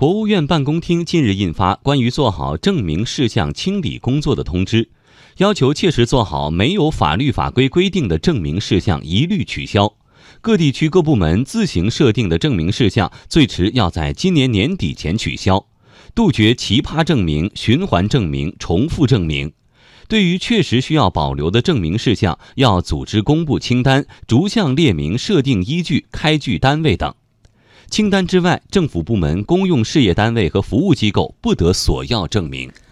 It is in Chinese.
国务院办公厅近日印发关于做好证明事项清理工作的通知，要求切实做好没有法律法规规定的证明事项一律取消。各地区各部门自行设定的证明事项，最迟要在今年年底前取消，杜绝奇葩证明、循环证明、重复证明。对于确实需要保留的证明事项，要组织公布清单，逐项列明设定依据、开具单位等。清单之外，政府部门、公用事业单位和服务机构不得索要证明。